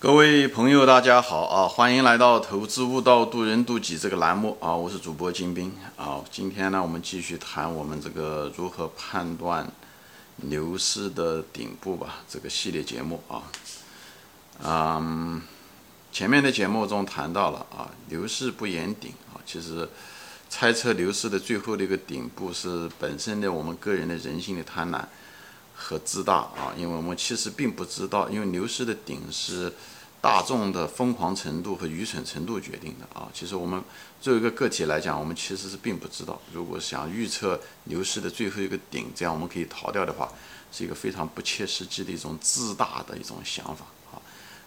各位朋友，大家好啊！欢迎来到《投资悟道，渡人渡己》这个栏目啊！我是主播金兵啊！今天呢，我们继续谈我们这个如何判断牛市的顶部吧，这个系列节目啊。嗯，前面的节目中谈到了啊，牛市不言顶啊，其实猜测牛市的最后的一个顶部是本身的我们个人的人性的贪婪。和自大啊，因为我们其实并不知道，因为牛市的顶是大众的疯狂程度和愚蠢程度决定的啊。其实我们作为一个个体来讲，我们其实是并不知道。如果想预测牛市的最后一个顶，这样我们可以逃掉的话，是一个非常不切实际的一种自大的一种想法啊。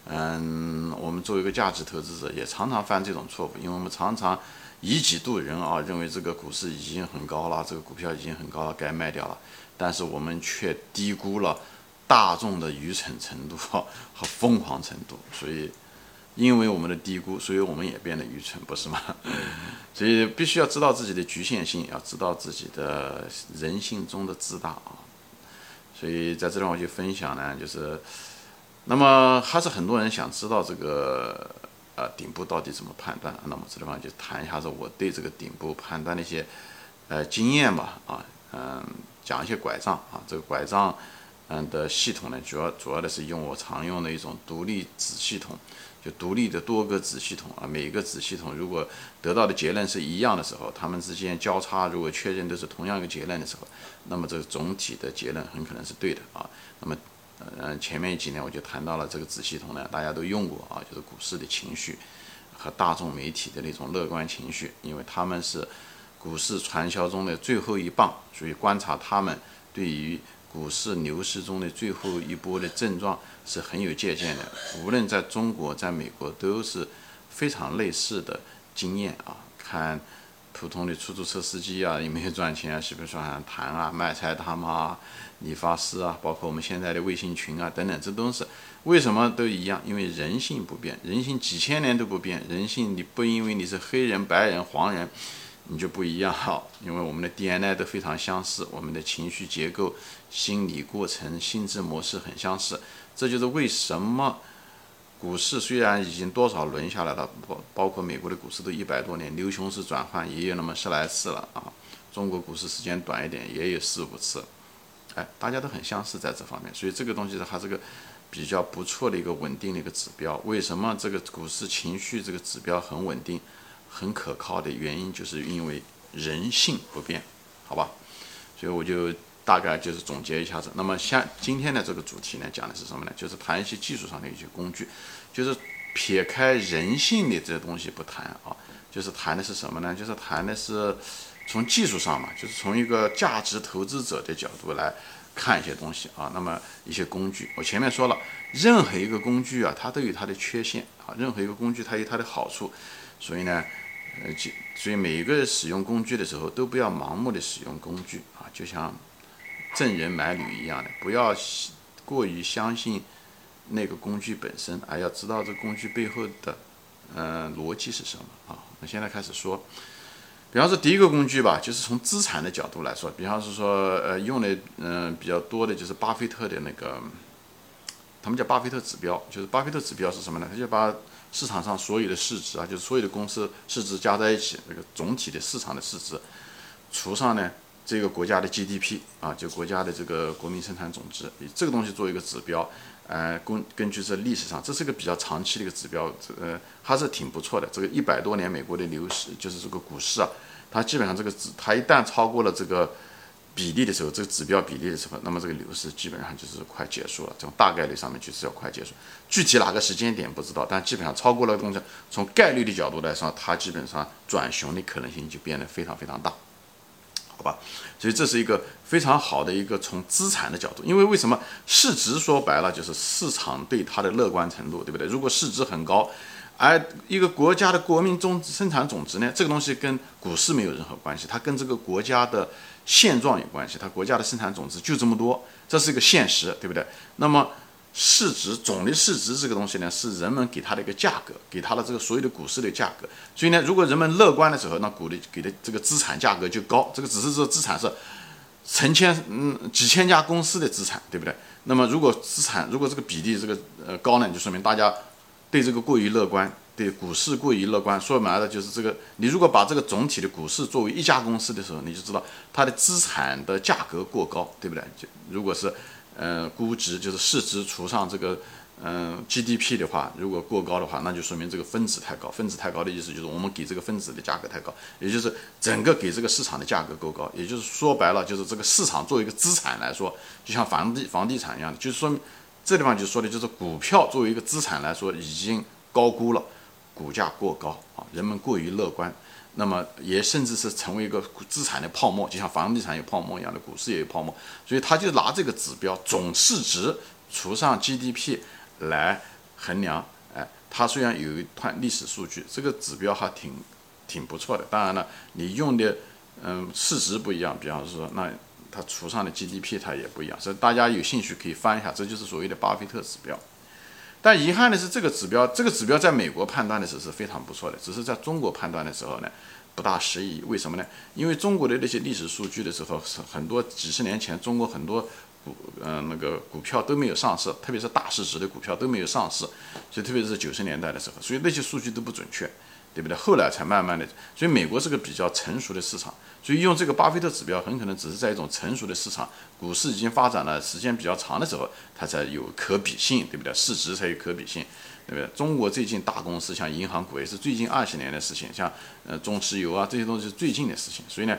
嗯，我们作为一个价值投资者，也常常犯这种错误，因为我们常常以己度人啊，认为这个股市已经很高了，这个股票已经很高了，该卖掉了。但是我们却低估了大众的愚蠢程度 和疯狂程度，所以因为我们的低估，所以我们也变得愚蠢，不是吗？所以必须要知道自己的局限性，要知道自己的人性中的自大啊。所以在这地方我就分享呢，就是那么还是很多人想知道这个呃顶部到底怎么判断，那么这地方就谈一下子我对这个顶部判断的一些呃经验吧啊嗯。讲一些拐杖啊，这个拐杖，嗯的系统呢，主要主要的是用我常用的一种独立子系统，就独立的多个子系统啊，每个子系统如果得到的结论是一样的时候，它们之间交叉如果确认都是同样一个结论的时候，那么这个总体的结论很可能是对的啊。那么，嗯，前面几年我就谈到了这个子系统呢，大家都用过啊，就是股市的情绪和大众媒体的那种乐观情绪，因为他们是。股市传销中的最后一棒，所以观察他们对于股市牛市中的最后一波的症状是很有借鉴的。无论在中国，在美国都是非常类似的经验啊。看普通的出租车司机啊，有没有赚钱啊？比如说像谈啊、卖菜大妈啊、理发师啊，包括我们现在的微信群啊等等，这都是为什么都一样？因为人性不变，人性几千年都不变。人性你不因为你是黑人、白人、黄人。你就不一样哈，因为我们的 DNA 都非常相似，我们的情绪结构、心理过程、心智模式很相似。这就是为什么股市虽然已经多少轮下来了，包包括美国的股市都一百多年，牛熊市转换也有那么十来次了啊。中国股市时间短一点，也有四五次。哎，大家都很相似在这方面，所以这个东西它是个比较不错的一个稳定的一个指标。为什么这个股市情绪这个指标很稳定？很可靠的原因，就是因为人性不变，好吧？所以我就大概就是总结一下子。那么像今天的这个主题呢，讲的是什么呢？就是谈一些技术上的一些工具，就是撇开人性的这些东西不谈啊，就是谈的是什么呢？就是谈的是从技术上嘛，就是从一个价值投资者的角度来看一些东西啊。那么一些工具，我前面说了，任何一个工具啊，它都有它的缺陷啊，任何一个工具它有它的好处，所以呢。呃，就所以每一个使用工具的时候，都不要盲目的使用工具啊，就像赠人买履一样的，不要过于相信那个工具本身，而要知道这工具背后的嗯逻辑是什么啊。那现在开始说，比方说第一个工具吧，就是从资产的角度来说，比方是说呃用的嗯比较多的就是巴菲特的那个，他们叫巴菲特指标，就是巴菲特指标是什么呢？他就把市场上所有的市值啊，就是所有的公司市值加在一起，那个总体的市场的市值，除上呢这个国家的 GDP 啊，就国家的这个国民生产总值，以这个东西做一个指标，呃，根根据这历史上，这是个比较长期的一个指标，这呃还是挺不错的。这个一百多年美国的牛市，就是这个股市啊，它基本上这个指，它一旦超过了这个。比例的时候，这个指标比例的时候，那么这个牛市基本上就是快结束了。这种大概率上面就是要快结束，具体哪个时间点不知道，但基本上超过了东西，从概率的角度来说，它基本上转熊的可能性就变得非常非常大，好吧？所以这是一个非常好的一个从资产的角度，因为为什么市值说白了就是市场对它的乐观程度，对不对？如果市值很高。而一个国家的国民总生产总值呢，这个东西跟股市没有任何关系，它跟这个国家的现状有关系。它国家的生产总值就这么多，这是一个现实，对不对？那么市值总的市值这个东西呢，是人们给它的一个价格，给它的这个所有的股市的价格。所以呢，如果人们乐观的时候，那股的给的这个资产价格就高。这个只是说资产是成千嗯几千家公司的资产，对不对？那么如果资产如果这个比例这个呃高呢，就说明大家。对这个过于乐观，对股市过于乐观，说白了就是这个，你如果把这个总体的股市作为一家公司的时候，你就知道它的资产的价格过高，对不对？就如果是，呃，估值就是市值除上这个。嗯，GDP 的话，如果过高的话，那就说明这个分子太高。分子太高的意思就是我们给这个分子的价格太高，也就是整个给这个市场的价格够高。也就是说白了，就是这个市场作为一个资产来说，就像房地房地产一样，就是说这地方就说的就是股票作为一个资产来说已经高估了，股价过高啊，人们过于乐观，那么也甚至是成为一个资产的泡沫，就像房地产有泡沫一样的，股市也有泡沫。所以他就拿这个指标总市值除上 GDP。来衡量，哎，它虽然有一段历史数据，这个指标还挺挺不错的。当然了，你用的嗯市值不一样，比方说那它除上的 GDP 它也不一样，所以大家有兴趣可以翻一下，这就是所谓的巴菲特指标。但遗憾的是，这个指标这个指标在美国判断的时候是非常不错的，只是在中国判断的时候呢不大适宜。为什么呢？因为中国的那些历史数据的时候是很多几十年前中国很多。股嗯，那个股票都没有上市，特别是大市值的股票都没有上市，所以特别是九十年代的时候，所以那些数据都不准确，对不对？后来才慢慢的，所以美国是个比较成熟的市场，所以用这个巴菲特指标，很可能只是在一种成熟的市场，股市已经发展了时间比较长的时候，它才有可比性，对不对？市值才有可比性，对不对？中国最近大公司像银行股也是最近二十年的事情，像呃中石油啊这些东西是最近的事情，所以呢。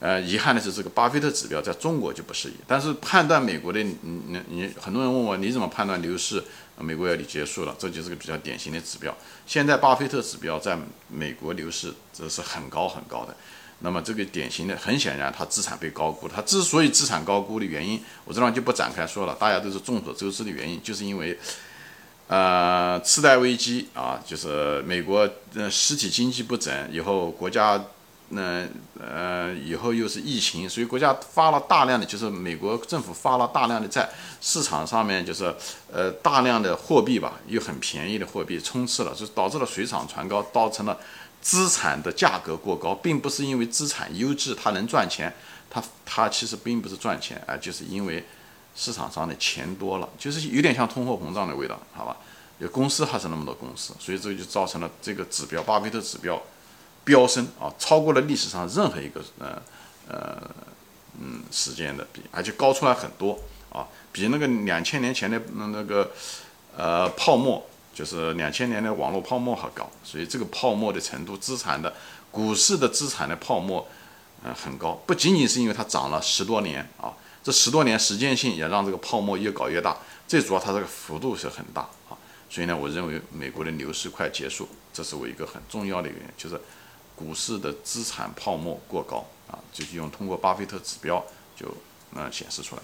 呃，遗憾的是，这个巴菲特指标在中国就不适宜。但是判断美国的，你你你，很多人问我你怎么判断牛市？美国要你结束了，这就是个比较典型的指标。现在巴菲特指标在美国牛市这是很高很高的。那么这个典型的，很显然，它资产被高估。它之所以资产高估的原因，我这上就不展开说了，大家都是众所周知的原因，就是因为，呃，次贷危机啊，就是美国呃实体经济不整以后，国家。那呃，以后又是疫情，所以国家发了大量的，就是美国政府发了大量的债，市场上面就是呃大量的货币吧，又很便宜的货币充斥了，就导致了水涨船高，造成了资产的价格过高，并不是因为资产优质它能赚钱，它它其实并不是赚钱啊，就是因为市场上的钱多了，就是有点像通货膨胀的味道，好吧？有公司还是那么多公司，所以这就造成了这个指标，巴菲特指标。飙升啊，超过了历史上任何一个呃呃嗯时间的比，而且高出来很多啊，比那个两千年前的那那个呃泡沫，就是两千年的网络泡沫还高，所以这个泡沫的程度，资产的股市的资产的泡沫呃很高，不仅仅是因为它涨了十多年啊，这十多年时间性也让这个泡沫越搞越大，最主要它这个幅度是很大啊，所以呢，我认为美国的牛市快结束，这是我一个很重要的原因，就是。股市的资产泡沫过高啊，就是用通过巴菲特指标就呃显示出来。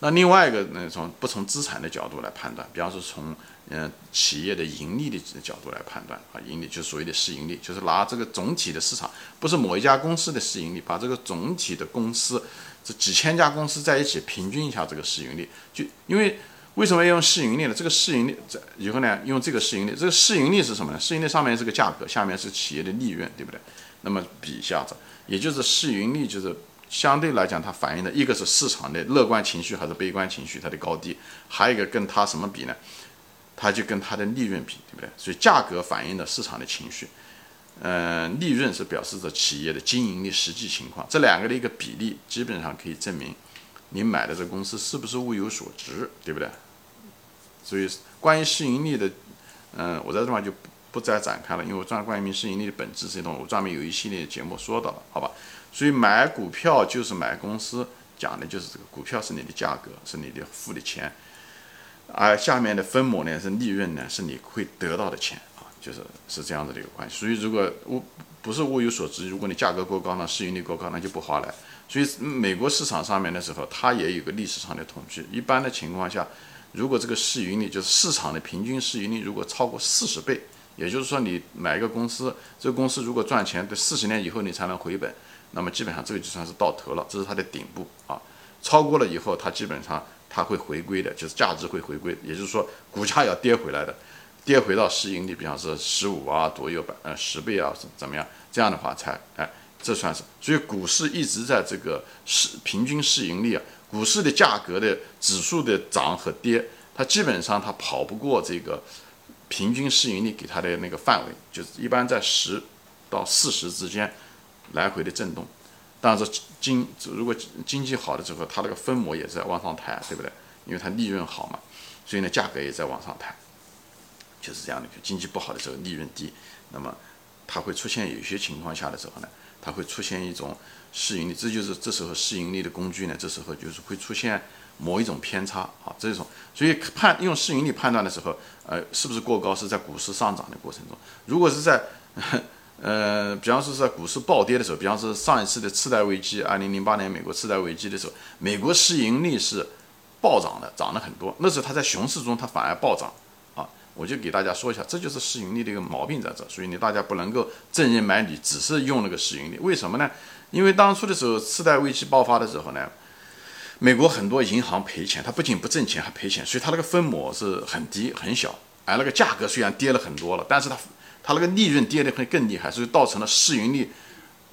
那另外一个呢，从不从资产的角度来判断，比方说从嗯企业的盈利的角度来判断啊，盈利就所谓的市盈率，就是拿这个总体的市场，不是某一家公司的市盈率，把这个总体的公司这几千家公司在一起平均一下这个市盈率，就因为。为什么要用市盈率呢？这个市盈率在以后呢，用这个市盈率，这个市盈率是什么呢？市盈率上面是个价格，下面是企业的利润，对不对？那么比一下子，也就是市盈率就是相对来讲，它反映的一个是市场的乐观情绪还是悲观情绪，它的高低，还有一个跟它什么比呢？它就跟它的利润比，对不对？所以价格反映的市场的情绪，嗯，利润是表示着企业的经营的实际情况，这两个的一个比例，基本上可以证明。你买的这公司是不是物有所值，对不对？所以关于市盈率的，嗯，我在这块就不不再展开了，因为我专关于市盈率的本质这些东西，我专门有一系列节目说到了，好吧？所以买股票就是买公司，讲的就是这个股票是你的价格，是你的付的钱，而下面的分母呢是利润呢，是你会得到的钱啊，就是是这样子的一个关系。所以如果物不是物有所值，如果你价格过高呢，市盈率过高，那就不划来。所以美国市场上面的时候，它也有个历史上的统计。一般的情况下，如果这个市盈率就是市场的平均市盈率，如果超过四十倍，也就是说你买一个公司，这个公司如果赚钱，得四十年以后你才能回本，那么基本上这个就算是到头了，这是它的顶部啊。超过了以后，它基本上它会回归的，就是价值会回归，也就是说股价要跌回来的，跌回到市盈率，比方说十五啊左右百呃十倍啊怎么样，这样的话才哎。这算是，所以股市一直在这个市平均市盈率啊，股市的价格的指数的涨和跌，它基本上它跑不过这个平均市盈率给它的那个范围，就是一般在十到四十之间来回的震动。当然，经如果经济好的时候，它那个分母也在往上抬，对不对？因为它利润好嘛，所以呢，价格也在往上抬，就是这样的。经济不好的时候，利润低，那么它会出现有些情况下的时候呢，它会出现一种市盈率，这就是这时候市盈率的工具呢，这时候就是会出现某一种偏差啊，这种。所以判用市盈率判断的时候，呃，是不是过高，是在股市上涨的过程中，如果是在。呃，比方说是在股市暴跌的时候，比方说上一次的次贷危机，二零零八年美国次贷危机的时候，美国市盈率是暴涨的，涨了很多。那时候它在熊市中，它反而暴涨。我就给大家说一下，这就是市盈率的一个毛病在这。所以你大家不能够正人买理，只是用那个市盈率。为什么呢？因为当初的时候次贷危机爆发的时候呢，美国很多银行赔钱，它不仅不挣钱还赔钱，所以它那个分母是很低很小，而那个价格虽然跌了很多了，但是它。它那个利润跌得会更厉害，所以造成了市盈率，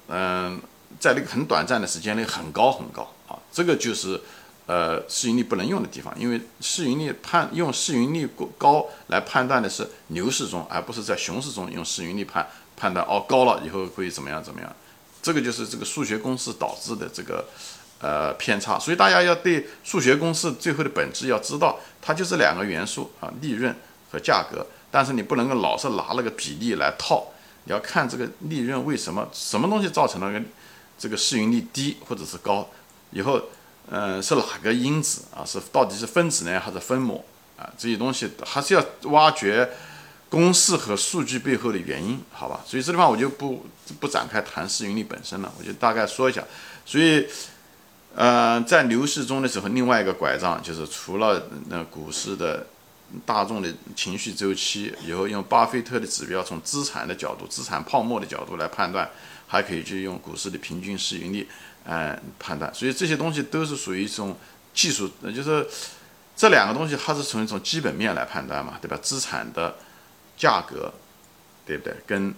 嗯，在那个很短暂的时间内很高很高啊，这个就是呃市盈率不能用的地方，因为市盈率判用市盈率过高来判断的是牛市中，而不是在熊市中用市盈率判判断哦高了以后会怎么样怎么样，这个就是这个数学公式导致的这个呃偏差，所以大家要对数学公式最后的本质要知道，它就是两个元素啊，利润和价格。但是你不能够老是拿那个比例来套，你要看这个利润为什么什么东西造成了个这个市盈率低或者是高，以后，嗯，是哪个因子啊？是到底是分子呢还是分母啊？这些东西还是要挖掘公式和数据背后的原因，好吧？所以这地方我就不不展开谈市盈率本身了，我就大概说一下。所以，呃，在牛市中的时候，另外一个拐杖就是除了那股市的。大众的情绪周期，以后用巴菲特的指标，从资产的角度、资产泡沫的角度来判断，还可以去用股市的平均市盈率，嗯，判断。所以这些东西都是属于一种技术，就是这两个东西它是从一种基本面来判断嘛，对吧？资产的价格，对不对？跟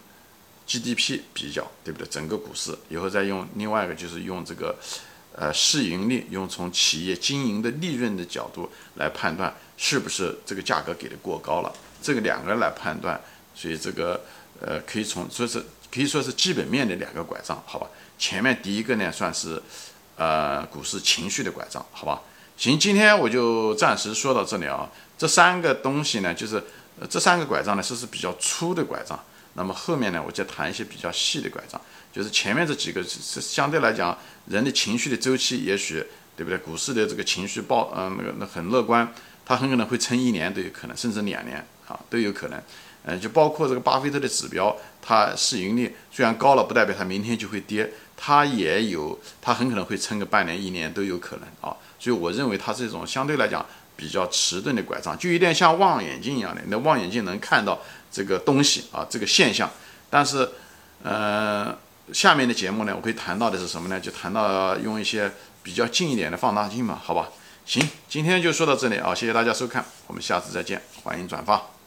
GDP 比较，对不对？整个股市，以后再用另外一个就是用这个。呃，市盈率用从企业经营的利润的角度来判断，是不是这个价格给的过高了？这个两个来判断，所以这个呃，可以从说是可以说是基本面的两个拐杖，好吧？前面第一个呢，算是呃股市情绪的拐杖，好吧？行，今天我就暂时说到这里啊。这三个东西呢，就是呃这三个拐杖呢，是是比较粗的拐杖。那么后面呢，我再谈一些比较细的拐杖，就是前面这几个是相对来讲，人的情绪的周期，也许对不对？股市的这个情绪爆，嗯，那个那很乐观，它很可能会撑一年都有可能，甚至两年啊都有可能。嗯，就包括这个巴菲特的指标，它市盈率虽然高了，不代表它明天就会跌，它也有，它很可能会撑个半年、一年都有可能啊。所以我认为它是一种相对来讲比较迟钝的拐杖，就有点像望远镜一样的，那望远镜能看到。这个东西啊，这个现象，但是，呃，下面的节目呢，我会谈到的是什么呢？就谈到用一些比较近一点的放大镜嘛，好吧？行，今天就说到这里啊，谢谢大家收看，我们下次再见，欢迎转发。